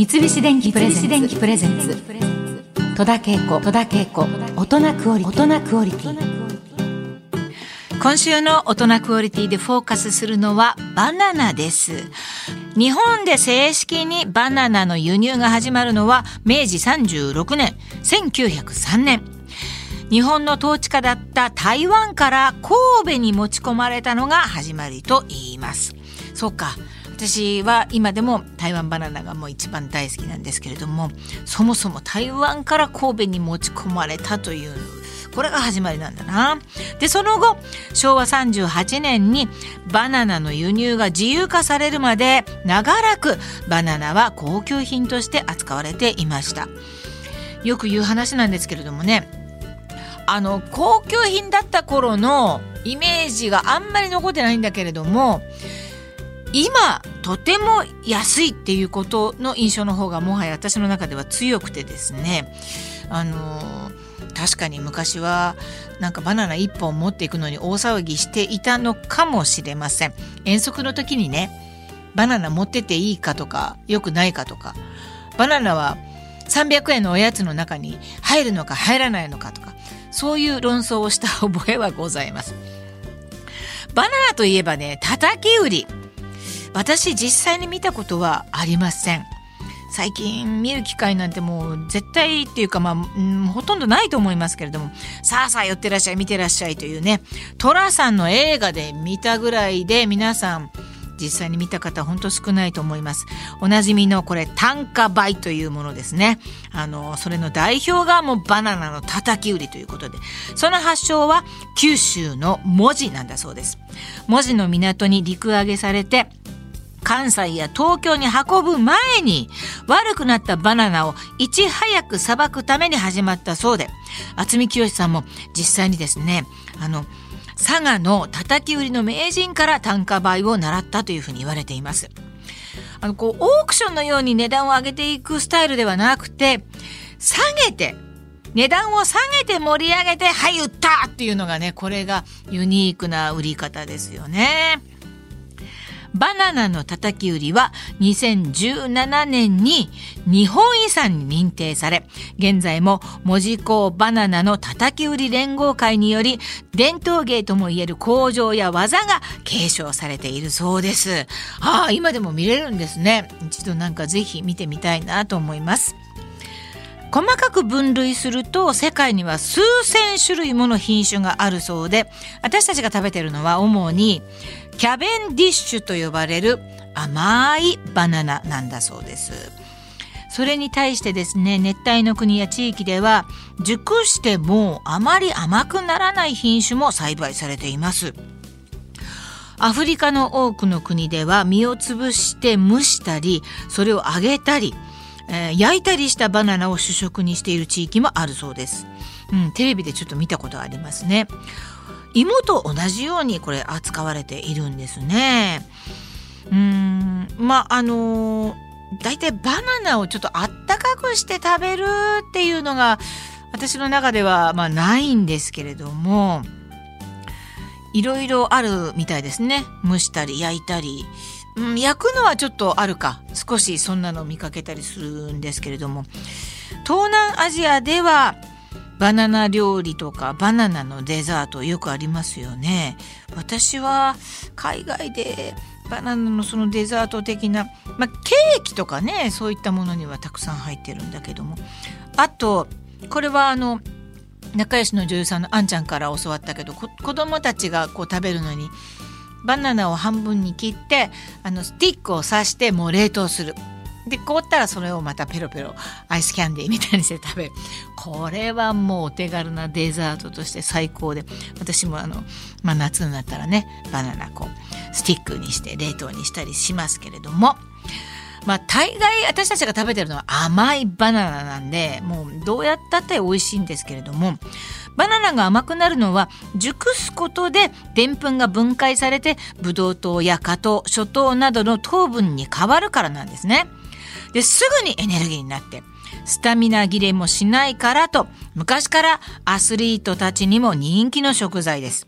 三菱電機プレゼンツ戸田恵子大人クオリティ今週の大人クオリティでフォーカスするのはバナナです。日本で正式にバナナの輸入が始まるのは明治36年1903年。日本の統治下だった台湾から神戸に持ち込まれたのが始まりと言います。そうか。私は今でも台湾バナナがもう一番大好きなんですけれどもそもそも台湾から神戸に持ち込まれたというこれが始まりなんだな。で、その後、昭和38年にバナナの輸入が自由化されるまで長らくバナナは高級品として扱われていました。よく言う話なんですけれどもね、あの、高級品だった頃のイメージがあんまり残ってないんだけれども、今とても安いっていうことの印象の方がもはや私の中では強くてですね。あの確かに昔はなんかバナナ1本持っていくのに大騒ぎしていたのかもしれません。遠足の時にねバナナ持ってていいかとかよくないかとか。バナナは300円のおやつの中に入るのか入らないのかとか。そういう論争をした覚えはございます。バナナといえばね叩き売り。私実際に見たことはありません。最近見る機会なんてもう絶対っていうかまあ、うん、ほとんどないと思いますけれども。さあさあ寄ってらっしゃい見てらっしゃいというね寅さんの映画で見たぐらいで皆さん実際に見た方本当少ないと思います。おなじみのこれ単価倍というものですね。あのそれの代表がもうバナナの叩き売りということで。その発祥は九州の文字なんだそうです。文字の港に陸揚げされて関西や東京に運ぶ前に悪くなったバナナをいち早くさばくために始まったそうで渥美清さんも実際にですねあの佐賀の叩き売りの名人から単価倍を習ったというふうに言われています。あのこうオークションのように値段を上げていくスタイルではなくて下げて値段を下げて盛り上げてはい売ったっていうのがねこれがユニークな売り方ですよね。バナナのたたき売りは2017年に日本遺産に認定され、現在も門司港バナナのたたき売り連合会により、伝統芸ともいえる工場や技が継承されているそうです。ああ、今でも見れるんですね。一度なんかぜひ見てみたいなと思います。細かく分類すると世界には数千種類もの品種があるそうで私たちが食べてるのは主にキャベンディッシュと呼ばれる甘いバナナなんだそうです。それに対してですね、熱帯の国や地域では、熟してもあまり甘くならない品種も栽培されています。アフリカの多くの国では実を潰して蒸したり、それを揚げたり、えー、焼いたりしたバナナを主食にしている地域もあるそうです。うん、テレビでちょっと見たことありますね。芋と同じようにこれ扱われているんですね。うーんまああの大体バナナをちょっとあったかくして食べるっていうのが私の中ではまあないんですけれどもいろいろあるみたいですね蒸したり焼いたり、うん、焼くのはちょっとあるか。少しそんなの見かけたりするんですけれども。東南アジアではバナナ料理とかバナナのデザートよくありますよね。私は海外でバナナのそのデザート的な、まあ、ケーキとかねそういったものにはたくさん入ってるんだけども。あとこれはあの仲良しの女優さんのあんちゃんから教わったけど子供たちがこう食べるのにバナナを半分に切ってあのスティックを刺してもう冷凍する。で凍ったらそれをまたペロペロアイスキャンディーみたいにして食べる。これはもうお手軽なデザートとして最高で。私もあの、まあ、夏になったらねバナナこうスティックにして冷凍にしたりしますけれども。まあ大概私たちが食べてるのは甘いバナナなんでもうどうやったって美味しいんですけれどもバナナが甘くなるのは熟すことででんぷんが分解されてブドウ糖や果糖諸糖などの糖分に変わるからなんですね。ですぐにエネルギーになってスタミナ切れもしないからと昔からアスリートたちにも人気の食材です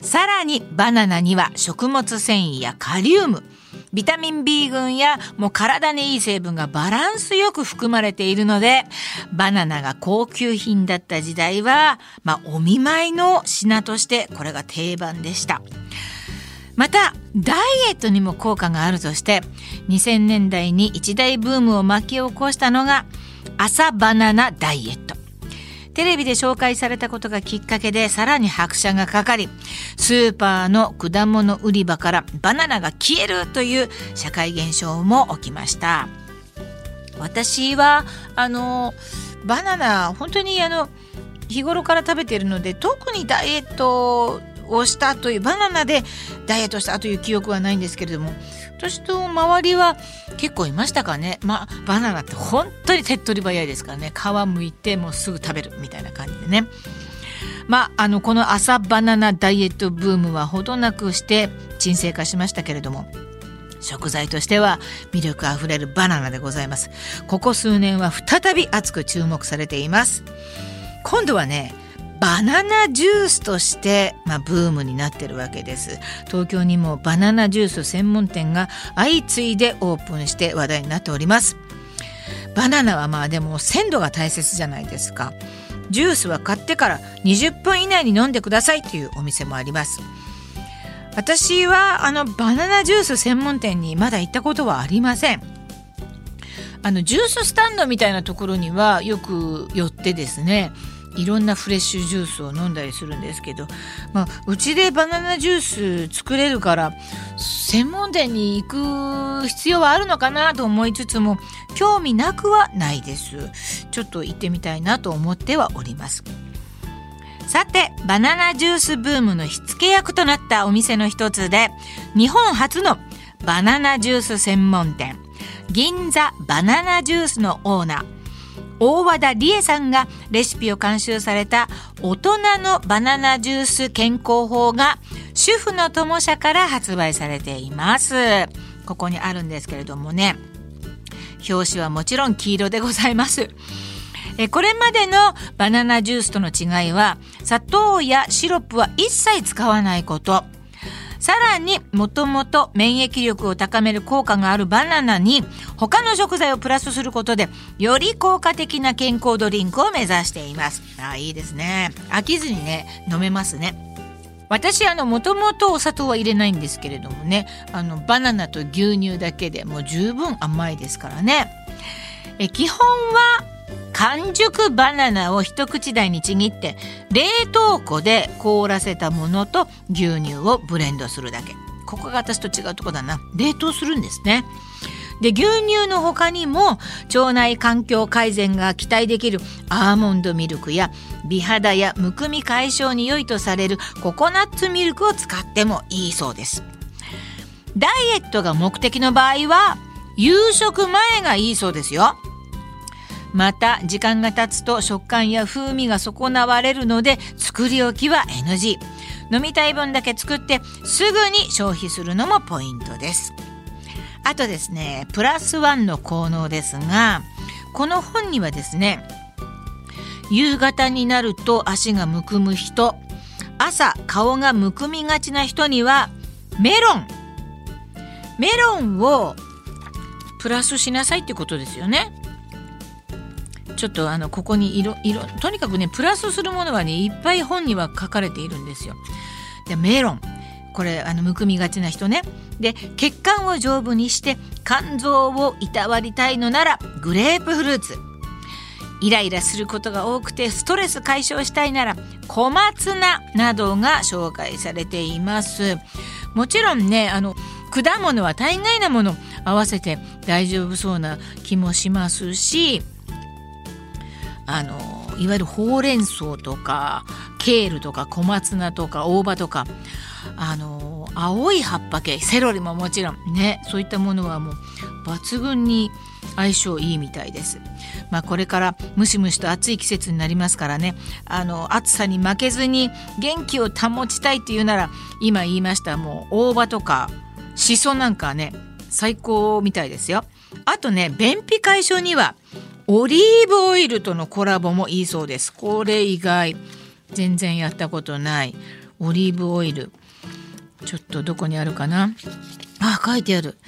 さらにバナナには食物繊維やカリウムビタミン B 群やもう体にいい成分がバランスよく含まれているのでバナナが高級品だった時代は、まあ、お見舞いの品としてこれが定番でした。またダイエットにも効果があるとして2000年代に一大ブームを巻き起こしたのが朝バナナダイエットテレビで紹介されたことがきっかけでさらに拍車がかかりスーパーの果物売り場からバナナが消えるという社会現象も起きました。私はあのバナナ本当にあの日頃から食べているので特にダイエットをしたというバナナでダイエットしたという記憶はないんですけれども。私と周りは結構いましたかね。まあバナナって本当に手っ取り早いですからね。皮むいてもうすぐ食べるみたいな感じでね。まああのこの朝バナナダイエットブームはほどなくして沈静化しましたけれども。食材としては魅力あふれるバナナでございます。ここ数年は再び熱く注目されています。今度はねバナナジュースとして、まあ、ブームになってるわけです。東京にもバナナジュース専門店が相次いでオープンして話題になっております。バナナはまあでも鮮度が大切じゃないですか。ジュースは買ってから20分以内に飲んでくださいというお店もあります。私はあのバナナジュース専門店にまだ行ったことはありません。あのジューススタンドみたいなところにはよく寄ってですねいろんなフレッシュジュースを飲んだりするんですけど、まあ、うちでバナナジュース作れるから専門店に行く必要はあるのかなと思いつつも興味なくはないです。ちょっと行ってみたいなと思ってはおります。さてバナナジュースブームの火付け役となったお店の一つで日本初のバナナジュース専門店銀座バナナジュースのオーナー大和田理恵さんがレシピを監修された大人のバナナジュース健康法が主婦の友社から発売されています。ここにあるんですけれどもね、表紙はもちろん黄色でございます。えこれまでのバナナジュースとの違いは砂糖やシロップは一切使わないことさらにもともと免疫力を高める効果があるバナナに他の食材をプラスすることでより効果的な健康ドリンクを目指しています。あいいですね。飽きずにね飲めますね。私あのもともとお砂糖は入れないんですけれどもねあのバナナと牛乳だけでもう十分甘いですからね。え基本は完熟バナナを一口大にちぎって冷凍庫で凍らせたものと牛乳をブレンドするだけ。ここが私と違うとこだな。冷凍するんですね。で牛乳の他にも腸内環境改善が期待できるアーモンドミルクや美肌やむくみ解消に良いとされるココナッツミルクを使ってもいいそうです。ダイエットが目的の場合は夕食前がいいそうですよ。また時間が経つと食感や風味が損なわれるので作り置きは NG 飲みたい分だけ作ってすぐに消費するのもポイントです。あとですねプラスワンの効能ですがこの本にはですね夕方になると足がむくむ人朝顔がむくみがちな人にはメロン。メロンをプラスしなさいってことですよね。ちょっとあのここに色色とにかくねプラスするものはねいっぱい本には書かれているんですよ。でメロンこれあのむくみがちな人ね。で血管を丈夫にして肝臓をいたわりたいのならグレープフルーツ。イライラすることが多くてストレス解消したいなら小松菜などが紹介されています。もちろんねあの果物は大概なもの合わせて大丈夫そうな気もしますしあのいわゆるほうれん草とかケールとか小松菜とか大葉とかあの青い葉っぱ系セロリももちろんねそういったものはもう抜群に相性いいみたいです。まあ、これからムシムシと暑い季節になりますからねあの暑さに負けずに元気を保ちたいっていうなら今言いましたもう大葉とかしそなんかね最高みたいですよ。あとね便秘解消にはオリーブオイルとのコラボもいいそうです。これ以外全然やったことない。オリーブオイル。ちょっとどこにあるかな？あ書いてある。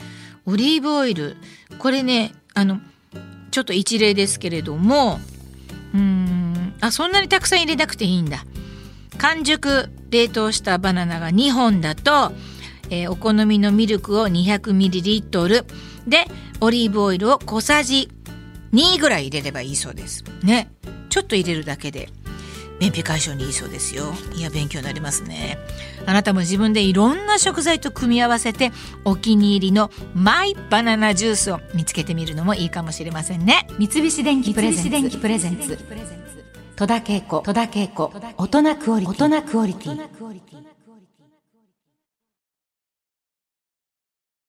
オリーブオイル。これねあのちょっと一例ですけれどもうーんあそんなにたくさん入れなくていいんだ。完熟冷凍したバナナが2本だと、えー、お好みのミルクを 200ml でオリーブオイルを小さじ2ぐらい入れればいいそうです。ね。ちょっと入れるだけで便秘解消にいいそうですよ。いや勉強になりますね。あなたも自分でいろんな食材と組み合わせてお気に入りのマイバナナジュースを見つけてみるのもいいかもしれませんね。三菱電機プレゼンツ。戸田恵子。戸田恵子。大人クオリティ